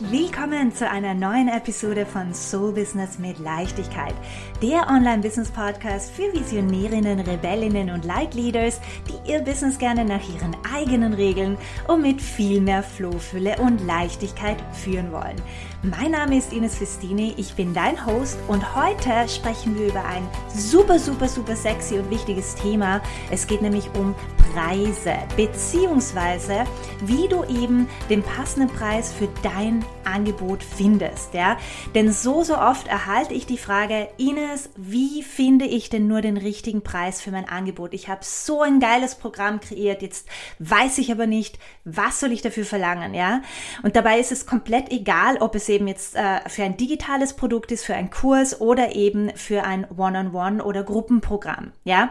willkommen zu einer neuen Episode von Soul Business mit Leichtigkeit, der Online-Business-Podcast für Visionärinnen, Rebellinnen und Leitleaders, die ihr Business gerne nach ihren eigenen Regeln und mit viel mehr Flohfülle und Leichtigkeit führen wollen. Mein Name ist Ines Festini, ich bin dein Host und heute sprechen wir über ein super, super, super sexy und wichtiges Thema. Es geht nämlich um Preise, beziehungsweise wie du eben den passenden Preis für dein Angebot findest, ja? Denn so, so oft erhalte ich die Frage, Ines, wie finde ich denn nur den richtigen Preis für mein Angebot? Ich habe so ein geiles Programm kreiert, jetzt weiß ich aber nicht, was soll ich dafür verlangen, ja? Und dabei ist es komplett egal, ob es eben jetzt äh, für ein digitales Produkt ist, für einen Kurs oder eben für ein One-on-One -on -One oder Gruppenprogramm, ja?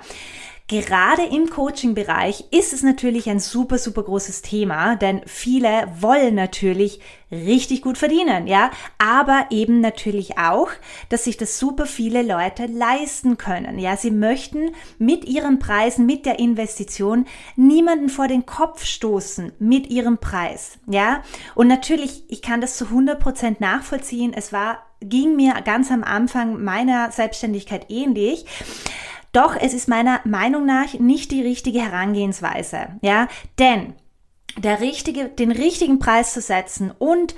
Gerade im Coaching-Bereich ist es natürlich ein super, super großes Thema, denn viele wollen natürlich richtig gut verdienen, ja, aber eben natürlich auch, dass sich das super viele Leute leisten können, ja. Sie möchten mit ihren Preisen, mit der Investition niemanden vor den Kopf stoßen mit ihrem Preis, ja. Und natürlich, ich kann das zu 100 Prozent nachvollziehen. Es war, ging mir ganz am Anfang meiner Selbstständigkeit ähnlich. Doch es ist meiner Meinung nach nicht die richtige Herangehensweise, ja, denn der richtige, den richtigen Preis zu setzen und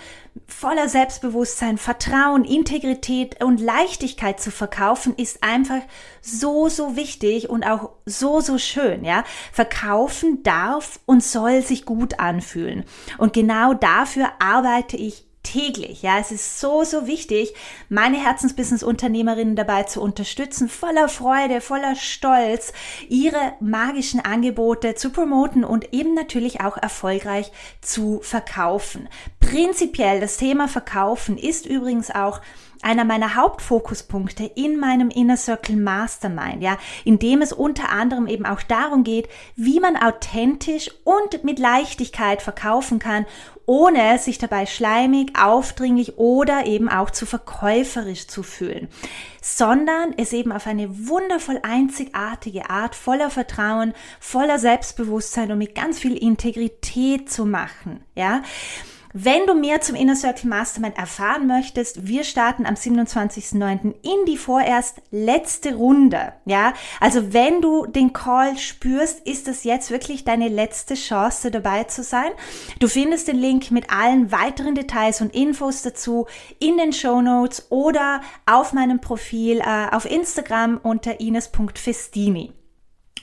voller Selbstbewusstsein, Vertrauen, Integrität und Leichtigkeit zu verkaufen, ist einfach so, so wichtig und auch so, so schön, ja. Verkaufen darf und soll sich gut anfühlen. Und genau dafür arbeite ich täglich. Ja, es ist so, so wichtig, meine Herzensbusiness-Unternehmerinnen dabei zu unterstützen, voller Freude, voller Stolz, ihre magischen Angebote zu promoten und eben natürlich auch erfolgreich zu verkaufen. Prinzipiell das Thema Verkaufen ist übrigens auch einer meiner Hauptfokuspunkte in meinem Inner Circle Mastermind, ja, in dem es unter anderem eben auch darum geht, wie man authentisch und mit Leichtigkeit verkaufen kann, ohne sich dabei schleimig, aufdringlich oder eben auch zu verkäuferisch zu fühlen, sondern es eben auf eine wundervoll einzigartige Art voller Vertrauen, voller Selbstbewusstsein und mit ganz viel Integrität zu machen, ja. Wenn du mehr zum Inner Circle Mastermind erfahren möchtest, wir starten am 27.09. in die vorerst letzte Runde. Ja, also wenn du den Call spürst, ist das jetzt wirklich deine letzte Chance dabei zu sein. Du findest den Link mit allen weiteren Details und Infos dazu in den Show Notes oder auf meinem Profil äh, auf Instagram unter ines.festini.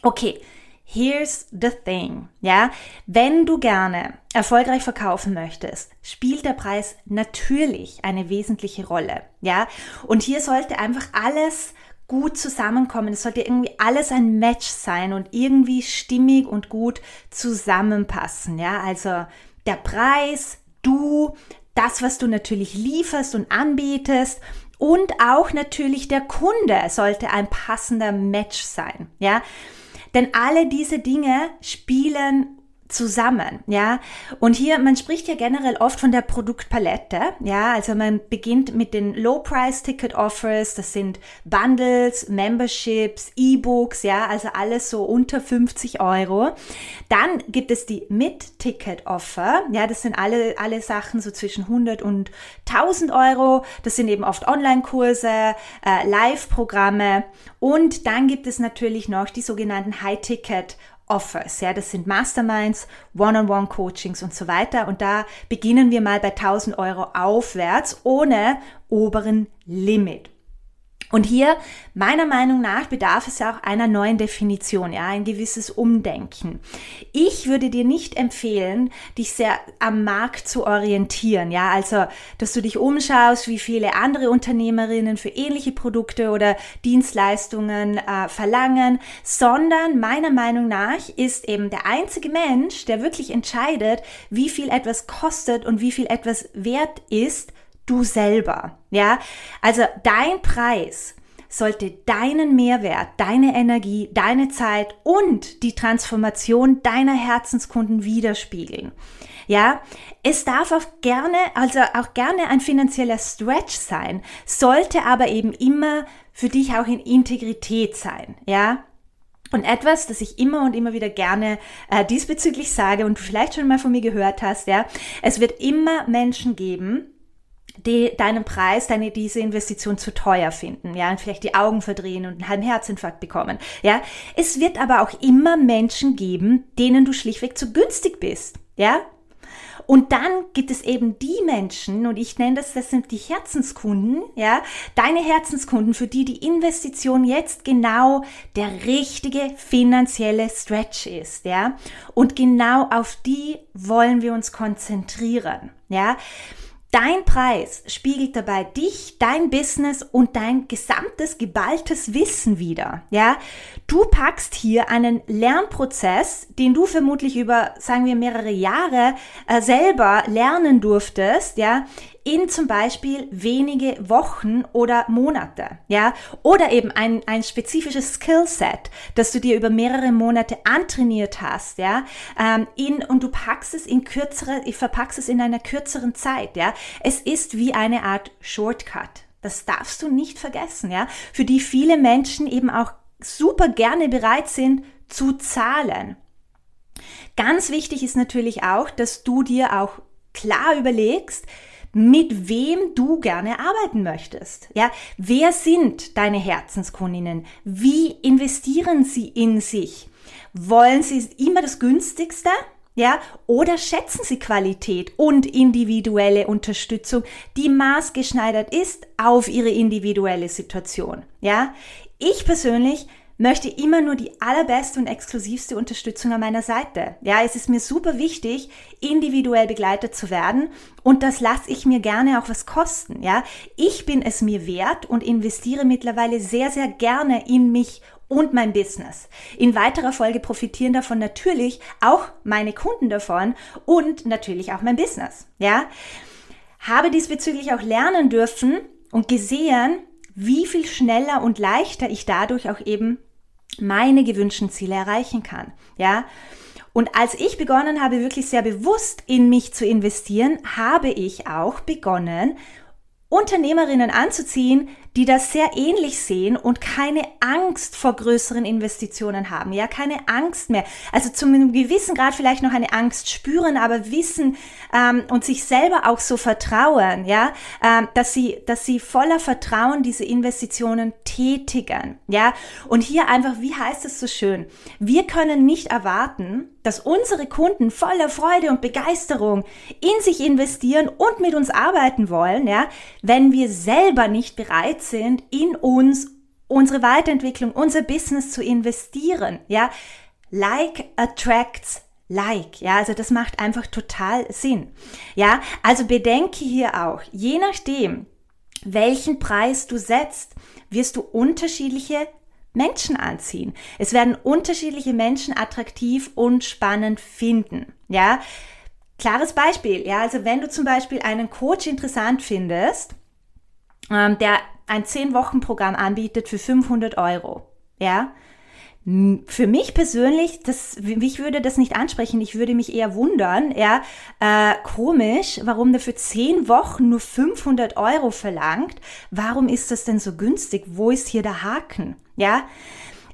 Okay, Here's the thing, ja, wenn du gerne erfolgreich verkaufen möchtest, spielt der Preis natürlich eine wesentliche Rolle, ja, und hier sollte einfach alles gut zusammenkommen. Es sollte irgendwie alles ein Match sein und irgendwie stimmig und gut zusammenpassen, ja, also der Preis, du, das, was du natürlich lieferst und anbietest und auch natürlich der Kunde sollte ein passender Match sein, ja. Denn alle diese Dinge spielen zusammen, ja. Und hier, man spricht ja generell oft von der Produktpalette, ja. Also man beginnt mit den Low-Price-Ticket-Offers, das sind Bundles, Memberships, E-Books, ja, also alles so unter 50 Euro. Dann gibt es die Mid-Ticket-Offer, ja, das sind alle, alle Sachen so zwischen 100 und 1000 Euro. Das sind eben oft Online-Kurse, äh, Live-Programme und dann gibt es natürlich noch die sogenannten High-Ticket Offers. Ja, das sind Masterminds, One-on-One-Coachings und so weiter. Und da beginnen wir mal bei 1000 Euro aufwärts ohne oberen Limit. Und hier, meiner Meinung nach, bedarf es auch einer neuen Definition, ja, ein gewisses Umdenken. Ich würde dir nicht empfehlen, dich sehr am Markt zu orientieren, ja, also, dass du dich umschaust, wie viele andere Unternehmerinnen für ähnliche Produkte oder Dienstleistungen äh, verlangen, sondern meiner Meinung nach ist eben der einzige Mensch, der wirklich entscheidet, wie viel etwas kostet und wie viel etwas wert ist, du selber. Ja, also dein Preis sollte deinen Mehrwert, deine Energie, deine Zeit und die Transformation deiner Herzenskunden widerspiegeln. Ja, es darf auch gerne, also auch gerne ein finanzieller Stretch sein, sollte aber eben immer für dich auch in Integrität sein. Ja, und etwas, das ich immer und immer wieder gerne äh, diesbezüglich sage und du vielleicht schon mal von mir gehört hast, ja, es wird immer Menschen geben, die deinen Preis, deine diese Investition zu teuer finden, ja, und vielleicht die Augen verdrehen und einen halben Herzinfarkt bekommen, ja. Es wird aber auch immer Menschen geben, denen du schlichtweg zu günstig bist, ja. Und dann gibt es eben die Menschen, und ich nenne das, das sind die Herzenskunden, ja, deine Herzenskunden, für die die Investition jetzt genau der richtige finanzielle Stretch ist, ja. Und genau auf die wollen wir uns konzentrieren, ja. Dein Preis spiegelt dabei dich, dein Business und dein gesamtes geballtes Wissen wieder. Ja, du packst hier einen Lernprozess, den du vermutlich über, sagen wir, mehrere Jahre äh, selber lernen durftest, ja, in zum Beispiel wenige Wochen oder Monate, ja, oder eben ein, ein spezifisches Skillset, das du dir über mehrere Monate antrainiert hast, ja, ähm, in, und du packst es in kürzere, ich verpackst es in einer kürzeren Zeit, ja. Es ist wie eine Art Shortcut. Das darfst du nicht vergessen, ja, für die viele Menschen eben auch super gerne bereit sind zu zahlen. Ganz wichtig ist natürlich auch, dass du dir auch klar überlegst, mit wem du gerne arbeiten möchtest. Ja, wer sind deine Herzenskundinnen? Wie investieren sie in sich? Wollen sie immer das günstigste? Ja, oder schätzen Sie Qualität und individuelle Unterstützung, die maßgeschneidert ist auf Ihre individuelle Situation? Ja, ich persönlich möchte immer nur die allerbeste und exklusivste Unterstützung an meiner Seite. Ja, es ist mir super wichtig, individuell begleitet zu werden und das lasse ich mir gerne auch was kosten. Ja, ich bin es mir wert und investiere mittlerweile sehr, sehr gerne in mich und mein Business. In weiterer Folge profitieren davon natürlich auch meine Kunden davon und natürlich auch mein Business. Ja, habe diesbezüglich auch lernen dürfen und gesehen, wie viel schneller und leichter ich dadurch auch eben meine gewünschten Ziele erreichen kann. Ja. Und als ich begonnen habe, wirklich sehr bewusst in mich zu investieren, habe ich auch begonnen, Unternehmerinnen anzuziehen, die das sehr ähnlich sehen und keine Angst vor größeren Investitionen haben, ja, keine Angst mehr. Also zu einem gewissen Grad vielleicht noch eine Angst spüren, aber wissen ähm, und sich selber auch so vertrauen, ja, ähm, dass sie, dass sie voller Vertrauen diese Investitionen tätigen, ja. Und hier einfach, wie heißt es so schön? Wir können nicht erwarten, dass unsere Kunden voller Freude und Begeisterung in sich investieren und mit uns arbeiten wollen, ja, wenn wir selber nicht bereit sind, in uns, unsere Weiterentwicklung, unser Business zu investieren. Ja, like attracts like. Ja, also das macht einfach total Sinn. Ja, also bedenke hier auch, je nachdem, welchen Preis du setzt, wirst du unterschiedliche Menschen anziehen. Es werden unterschiedliche Menschen attraktiv und spannend finden. Ja, klares Beispiel. Ja, also wenn du zum Beispiel einen Coach interessant findest, ähm, der ein 10-Wochen-Programm anbietet für 500 Euro. Ja, für mich persönlich, das, mich würde das nicht ansprechen. Ich würde mich eher wundern, ja, äh, komisch, warum der für zehn Wochen nur 500 Euro verlangt. Warum ist das denn so günstig? Wo ist hier der Haken? Ja,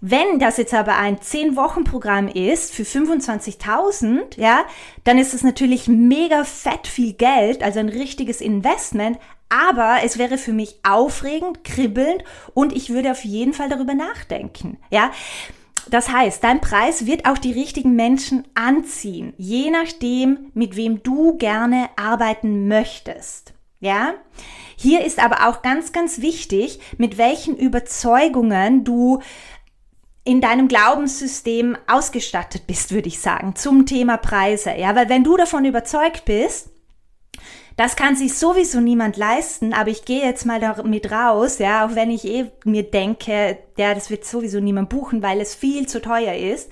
wenn das jetzt aber ein 10-Wochen-Programm ist für 25.000, ja, dann ist es natürlich mega fett viel Geld, also ein richtiges Investment, aber es wäre für mich aufregend, kribbelnd und ich würde auf jeden Fall darüber nachdenken, ja. Das heißt, dein Preis wird auch die richtigen Menschen anziehen, je nachdem, mit wem du gerne arbeiten möchtest. Ja? Hier ist aber auch ganz, ganz wichtig, mit welchen Überzeugungen du in deinem Glaubenssystem ausgestattet bist, würde ich sagen, zum Thema Preise. Ja, weil wenn du davon überzeugt bist, das kann sich sowieso niemand leisten, aber ich gehe jetzt mal damit raus, ja, auch wenn ich eh mir denke, ja, das wird sowieso niemand buchen, weil es viel zu teuer ist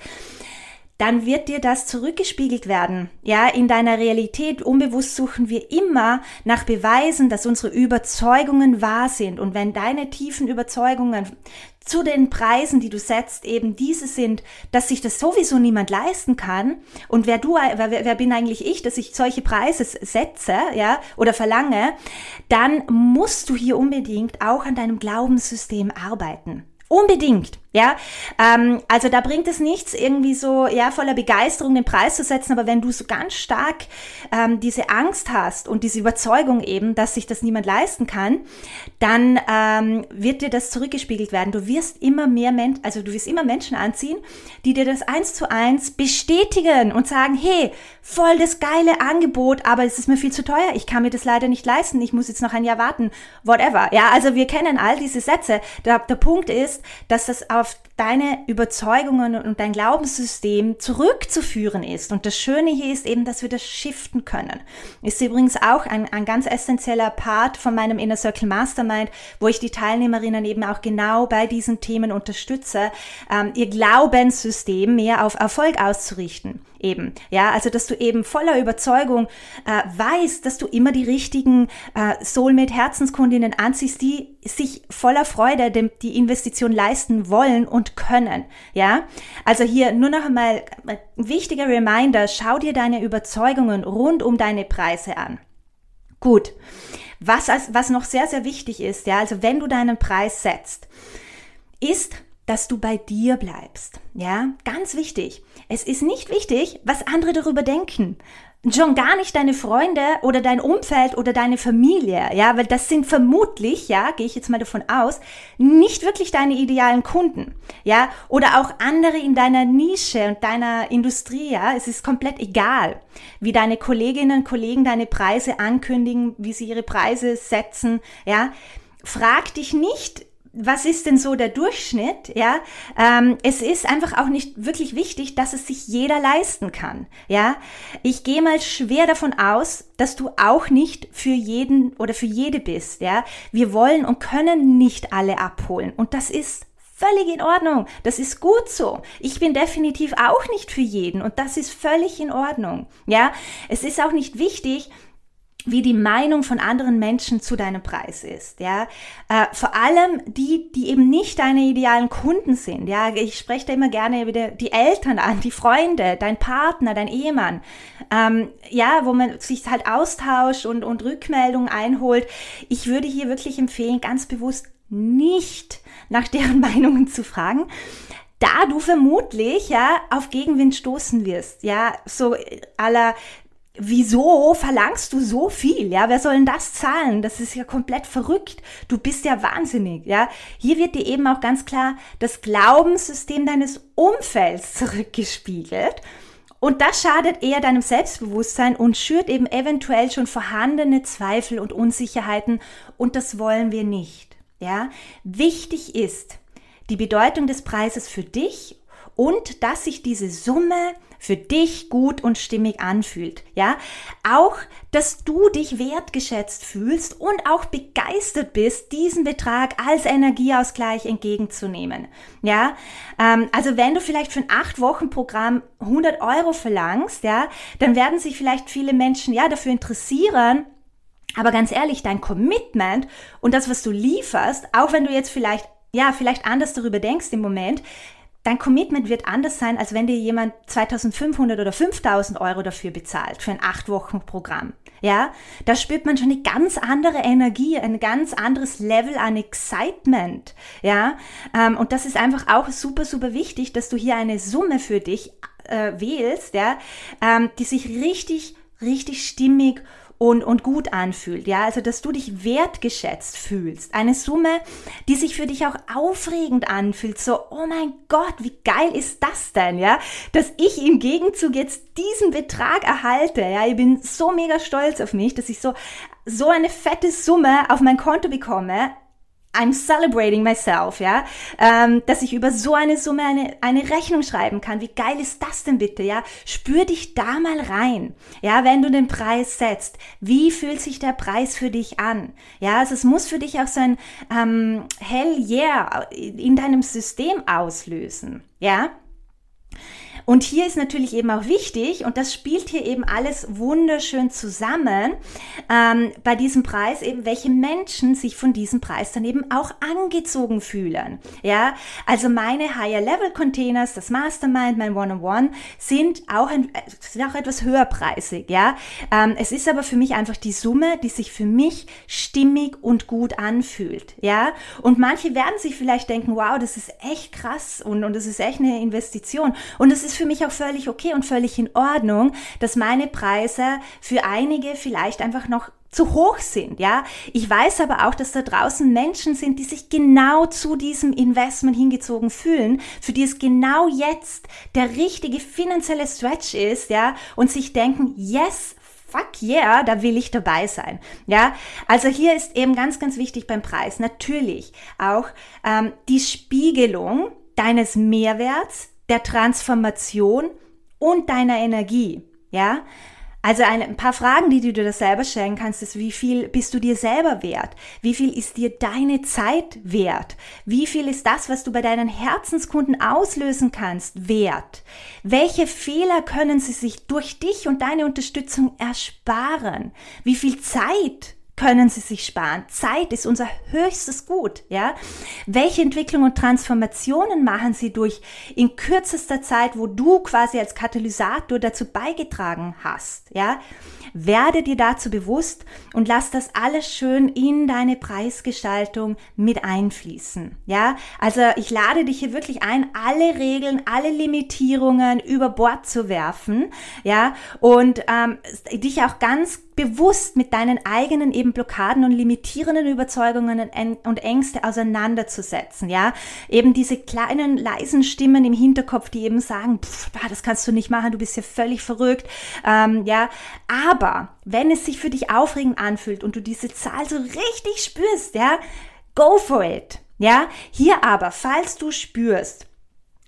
dann wird dir das zurückgespiegelt werden. Ja, in deiner Realität unbewusst suchen wir immer nach Beweisen, dass unsere Überzeugungen wahr sind. Und wenn deine tiefen Überzeugungen zu den Preisen, die du setzt, eben diese sind, dass sich das sowieso niemand leisten kann. Und wer du, wer, wer bin eigentlich ich, dass ich solche Preise setze, ja, oder verlange, dann musst du hier unbedingt auch an deinem Glaubenssystem arbeiten. Unbedingt. Ja, ähm, also da bringt es nichts, irgendwie so ja voller Begeisterung den Preis zu setzen, aber wenn du so ganz stark ähm, diese Angst hast und diese Überzeugung eben, dass sich das niemand leisten kann, dann ähm, wird dir das zurückgespiegelt werden. Du wirst immer mehr Menschen, also du wirst immer Menschen anziehen, die dir das eins zu eins bestätigen und sagen, hey, voll das geile Angebot, aber es ist mir viel zu teuer, ich kann mir das leider nicht leisten, ich muss jetzt noch ein Jahr warten, whatever. Ja, also wir kennen all diese Sätze. Der, der Punkt ist, dass das auf deine Überzeugungen und dein Glaubenssystem zurückzuführen ist. Und das Schöne hier ist eben, dass wir das shiften können. Ist übrigens auch ein, ein ganz essentieller Part von meinem Inner Circle Mastermind, wo ich die Teilnehmerinnen eben auch genau bei diesen Themen unterstütze, ähm, ihr Glaubenssystem mehr auf Erfolg auszurichten eben. Ja, also dass du eben voller Überzeugung äh, weißt, dass du immer die richtigen äh, Soulmate-Herzenskundinnen anziehst, die sich voller Freude dem, die Investition leisten wollen und können. Ja, also hier nur noch einmal ein wichtiger Reminder, schau dir deine Überzeugungen rund um deine Preise an. Gut. Was, was noch sehr, sehr wichtig ist, ja, also wenn du deinen Preis setzt, ist, dass du bei dir bleibst. Ja, ganz wichtig. Es ist nicht wichtig, was andere darüber denken. Schon gar nicht deine Freunde oder dein Umfeld oder deine Familie, ja, weil das sind vermutlich, ja, gehe ich jetzt mal davon aus, nicht wirklich deine idealen Kunden, ja, oder auch andere in deiner Nische und deiner Industrie, ja, es ist komplett egal, wie deine Kolleginnen und Kollegen deine Preise ankündigen, wie sie ihre Preise setzen, ja. Frag dich nicht, was ist denn so der Durchschnitt? Ja, ähm, es ist einfach auch nicht wirklich wichtig, dass es sich jeder leisten kann. Ja, ich gehe mal schwer davon aus, dass du auch nicht für jeden oder für jede bist. Ja, wir wollen und können nicht alle abholen und das ist völlig in Ordnung. Das ist gut so. Ich bin definitiv auch nicht für jeden und das ist völlig in Ordnung. Ja, es ist auch nicht wichtig, wie die Meinung von anderen Menschen zu deinem Preis ist, ja. Äh, vor allem die, die eben nicht deine idealen Kunden sind, ja. Ich spreche da immer gerne wieder die Eltern an, die Freunde, dein Partner, dein Ehemann, ähm, ja, wo man sich halt austauscht und, und Rückmeldungen einholt. Ich würde hier wirklich empfehlen, ganz bewusst nicht nach deren Meinungen zu fragen, da du vermutlich ja auf Gegenwind stoßen wirst, ja, so aller wieso verlangst du so viel? Ja, wer soll denn das zahlen? Das ist ja komplett verrückt. Du bist ja wahnsinnig. Ja, hier wird dir eben auch ganz klar das Glaubenssystem deines Umfelds zurückgespiegelt. Und das schadet eher deinem Selbstbewusstsein und schürt eben eventuell schon vorhandene Zweifel und Unsicherheiten. Und das wollen wir nicht. Ja, wichtig ist die Bedeutung des Preises für dich und dass sich diese Summe für dich gut und stimmig anfühlt. Ja, auch, dass du dich wertgeschätzt fühlst und auch begeistert bist, diesen Betrag als Energieausgleich entgegenzunehmen. Ja, ähm, also wenn du vielleicht für ein acht Wochen Programm 100 Euro verlangst, ja, dann werden sich vielleicht viele Menschen ja dafür interessieren, aber ganz ehrlich, dein Commitment und das, was du lieferst, auch wenn du jetzt vielleicht, ja, vielleicht anders darüber denkst im Moment, dein Commitment wird anders sein, als wenn dir jemand 2500 oder 5000 Euro dafür bezahlt, für ein acht Wochen Programm. Ja, da spürt man schon eine ganz andere Energie, ein ganz anderes Level an Excitement. Ja, ähm, und das ist einfach auch super, super wichtig, dass du hier eine Summe für dich äh, wählst, ja, ähm, die sich richtig, richtig stimmig und, und gut anfühlt. Ja, also dass du dich wertgeschätzt fühlst. Eine Summe, die sich für dich auch aufregend anfühlt. So, oh mein Gott, wie geil ist das denn? Ja, dass ich im Gegenzug jetzt diesen Betrag erhalte. Ja, ich bin so mega stolz auf mich, dass ich so so eine fette Summe auf mein Konto bekomme, I'm celebrating myself, ja, ähm, dass ich über so eine Summe eine, eine Rechnung schreiben kann. Wie geil ist das denn bitte, ja? Spür dich da mal rein, ja, wenn du den Preis setzt. Wie fühlt sich der Preis für dich an? Ja, also es muss für dich auch so ein ähm, Hell yeah in deinem System auslösen, ja? Und hier ist natürlich eben auch wichtig, und das spielt hier eben alles wunderschön zusammen, ähm, bei diesem Preis eben, welche Menschen sich von diesem Preis dann eben auch angezogen fühlen. Ja, also meine Higher Level Containers, das Mastermind, mein One-on-One, sind auch, ein, sind auch etwas höherpreisig. Ja, ähm, es ist aber für mich einfach die Summe, die sich für mich stimmig und gut anfühlt. Ja, und manche werden sich vielleicht denken, wow, das ist echt krass und, und das ist echt eine Investition. Und es ist für mich auch völlig okay und völlig in Ordnung, dass meine Preise für einige vielleicht einfach noch zu hoch sind, ja. Ich weiß aber auch, dass da draußen Menschen sind, die sich genau zu diesem Investment hingezogen fühlen, für die es genau jetzt der richtige finanzielle Stretch ist, ja, und sich denken, yes, fuck yeah, da will ich dabei sein. Ja, also hier ist eben ganz, ganz wichtig beim Preis natürlich auch ähm, die Spiegelung deines Mehrwerts, der Transformation und deiner Energie. Ja, also ein paar Fragen, die du dir selber stellen kannst, ist, wie viel bist du dir selber wert? Wie viel ist dir deine Zeit wert? Wie viel ist das, was du bei deinen Herzenskunden auslösen kannst, wert? Welche Fehler können sie sich durch dich und deine Unterstützung ersparen? Wie viel Zeit können Sie sich sparen. Zeit ist unser höchstes Gut, ja. Welche Entwicklung und Transformationen machen Sie durch in kürzester Zeit, wo du quasi als Katalysator dazu beigetragen hast, ja? Werde dir dazu bewusst und lass das alles schön in deine Preisgestaltung mit einfließen. Ja, also ich lade dich hier wirklich ein, alle Regeln, alle Limitierungen über Bord zu werfen. Ja, und ähm, dich auch ganz bewusst mit deinen eigenen eben Blockaden und limitierenden Überzeugungen und Ängste auseinanderzusetzen, ja, eben diese kleinen leisen Stimmen im Hinterkopf, die eben sagen, pff, das kannst du nicht machen, du bist ja völlig verrückt, ähm, ja, aber wenn es sich für dich aufregend anfühlt und du diese Zahl so richtig spürst, ja, go for it, ja, hier aber, falls du spürst,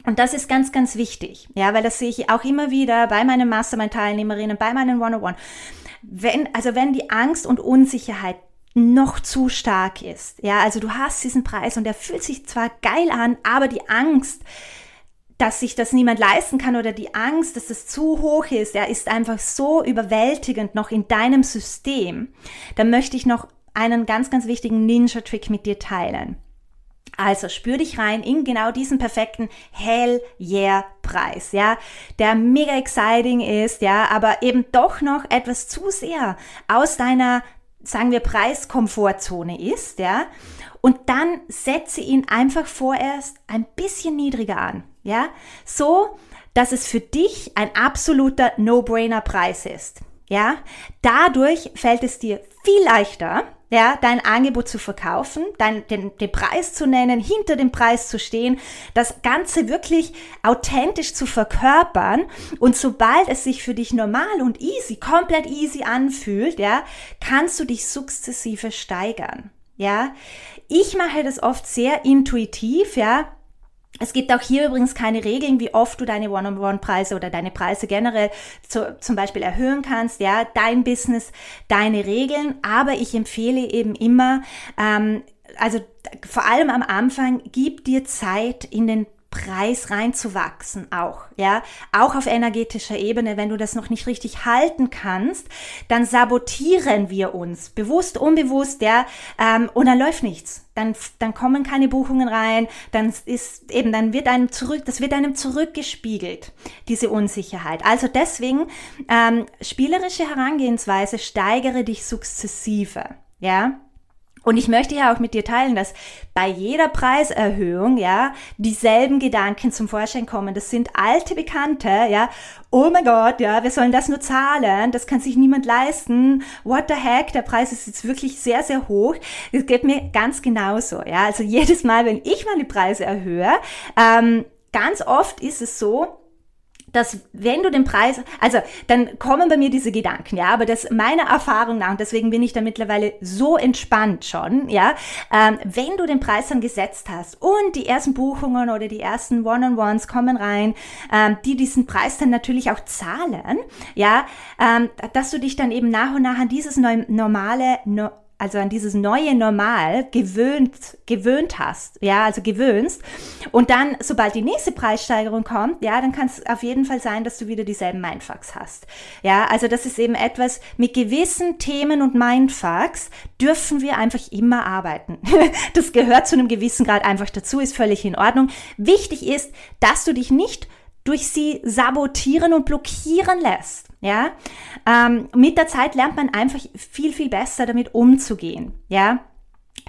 und das ist ganz, ganz wichtig, ja, weil das sehe ich auch immer wieder bei meinen Mastermind-Teilnehmerinnen, bei meinen One-on-One wenn, also wenn die Angst und Unsicherheit noch zu stark ist, ja, also du hast diesen Preis und der fühlt sich zwar geil an, aber die Angst, dass sich das niemand leisten kann oder die Angst, dass es zu hoch ist, ja, ist einfach so überwältigend noch in deinem System, dann möchte ich noch einen ganz, ganz wichtigen Ninja-Trick mit dir teilen. Also spür dich rein in genau diesen perfekten Hell Yeah Preis, ja, der mega exciting ist, ja, aber eben doch noch etwas zu sehr aus deiner, sagen wir, Preiskomfortzone ist, ja. Und dann setze ihn einfach vorerst ein bisschen niedriger an, ja, so, dass es für dich ein absoluter No-Brainer Preis ist, ja. Dadurch fällt es dir viel leichter, ja, dein Angebot zu verkaufen, dein, den, den Preis zu nennen, hinter dem Preis zu stehen, das Ganze wirklich authentisch zu verkörpern und sobald es sich für dich normal und easy, komplett easy anfühlt, ja, kannst du dich sukzessive steigern. Ja, ich mache das oft sehr intuitiv, ja, es gibt auch hier übrigens keine Regeln, wie oft du deine One-on-One-Preise oder deine Preise generell zu, zum Beispiel erhöhen kannst. Ja, dein Business, deine Regeln. Aber ich empfehle eben immer, ähm, also vor allem am Anfang, gib dir Zeit in den Preis reinzuwachsen auch, ja, auch auf energetischer Ebene, wenn du das noch nicht richtig halten kannst, dann sabotieren wir uns, bewusst, unbewusst, ja, ähm, und dann läuft nichts, dann, dann kommen keine Buchungen rein, dann ist eben, dann wird einem zurück, das wird einem zurückgespiegelt, diese Unsicherheit. Also deswegen, ähm, spielerische Herangehensweise, steigere dich sukzessive, ja, und ich möchte ja auch mit dir teilen, dass bei jeder Preiserhöhung, ja, dieselben Gedanken zum Vorschein kommen. Das sind alte Bekannte, ja. Oh mein Gott, ja, wir sollen das nur zahlen. Das kann sich niemand leisten. What the heck? Der Preis ist jetzt wirklich sehr, sehr hoch. Das geht mir ganz genauso, ja. Also jedes Mal, wenn ich meine Preise erhöhe, ähm, ganz oft ist es so, dass wenn du den Preis, also dann kommen bei mir diese Gedanken, ja, aber das meiner Erfahrung nach, und deswegen bin ich da mittlerweile so entspannt schon, ja, ähm, wenn du den Preis dann gesetzt hast und die ersten Buchungen oder die ersten One-on-Ones kommen rein, ähm, die diesen Preis dann natürlich auch zahlen, ja, ähm, dass du dich dann eben nach und nach an dieses normale, no, also an dieses neue Normal gewöhnt, gewöhnt hast, ja, also gewöhnst. Und dann, sobald die nächste Preissteigerung kommt, ja, dann kann es auf jeden Fall sein, dass du wieder dieselben Mindfucks hast. Ja, also das ist eben etwas, mit gewissen Themen und Mindfucks dürfen wir einfach immer arbeiten. das gehört zu einem gewissen Grad einfach dazu, ist völlig in Ordnung. Wichtig ist, dass du dich nicht durch sie sabotieren und blockieren lässt. Ja, ähm, mit der Zeit lernt man einfach viel, viel besser damit umzugehen. Ja,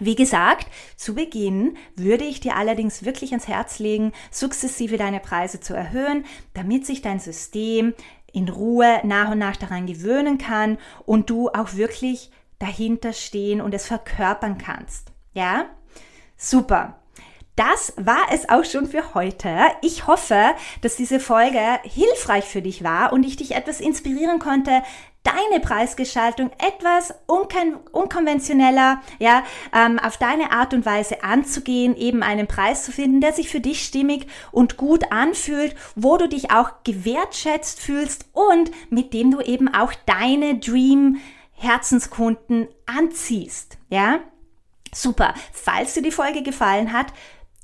wie gesagt, zu Beginn würde ich dir allerdings wirklich ans Herz legen, sukzessive deine Preise zu erhöhen, damit sich dein System in Ruhe nach und nach daran gewöhnen kann und du auch wirklich dahinter stehen und es verkörpern kannst. Ja? Super. Das war es auch schon für heute. Ich hoffe, dass diese Folge hilfreich für dich war und ich dich etwas inspirieren konnte, deine Preisgestaltung etwas unkon unkonventioneller, ja, ähm, auf deine Art und Weise anzugehen, eben einen Preis zu finden, der sich für dich stimmig und gut anfühlt, wo du dich auch gewertschätzt fühlst und mit dem du eben auch deine Dream Herzenskunden anziehst, ja? Super. Falls dir die Folge gefallen hat,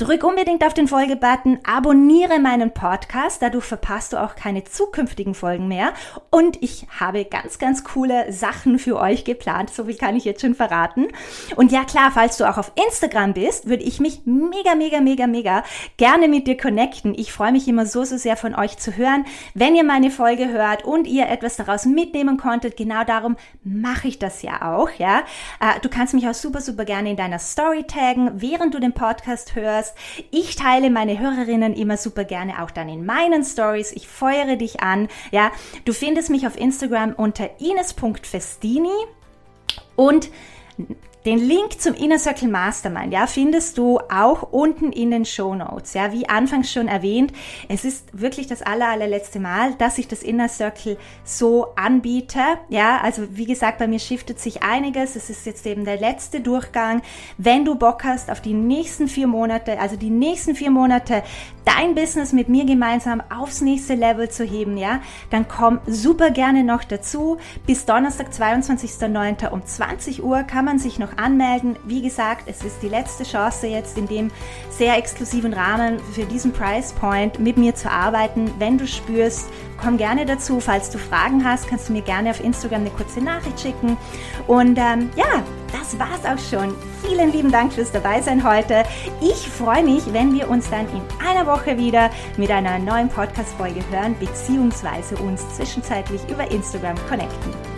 Drück unbedingt auf den Folgebutton, abonniere meinen Podcast, dadurch verpasst du auch keine zukünftigen Folgen mehr. Und ich habe ganz, ganz coole Sachen für euch geplant, so viel kann ich jetzt schon verraten. Und ja klar, falls du auch auf Instagram bist, würde ich mich mega, mega, mega, mega gerne mit dir connecten. Ich freue mich immer so, so sehr von euch zu hören. Wenn ihr meine Folge hört und ihr etwas daraus mitnehmen konntet, genau darum mache ich das ja auch, ja. Äh, du kannst mich auch super, super gerne in deiner Story taggen, während du den Podcast hörst hast. Ich teile meine Hörerinnen immer super gerne auch dann in meinen Stories. Ich feuere dich an. Ja, du findest mich auf Instagram unter ines.festini und den Link zum Inner Circle Mastermind, ja, findest du auch unten in den Show Notes. Ja, wie anfangs schon erwähnt, es ist wirklich das aller, allerletzte Mal, dass ich das Inner Circle so anbiete. Ja, also wie gesagt, bei mir shiftet sich einiges. Es ist jetzt eben der letzte Durchgang. Wenn du Bock hast auf die nächsten vier Monate, also die nächsten vier Monate, dein Business mit mir gemeinsam aufs nächste Level zu heben, ja, dann komm super gerne noch dazu. Bis Donnerstag, 22.09. um 20 Uhr kann man sich noch anmelden. Wie gesagt, es ist die letzte Chance jetzt in dem sehr exklusiven Rahmen für diesen Price Point mit mir zu arbeiten. Wenn du spürst, komm gerne dazu. Falls du Fragen hast, kannst du mir gerne auf Instagram eine kurze Nachricht schicken. Und ähm, ja, das war's auch schon. Vielen lieben Dank fürs Dabeisein heute. Ich freue mich, wenn wir uns dann in einer Woche wieder mit einer neuen Podcast-Folge hören, beziehungsweise uns zwischenzeitlich über Instagram connecten.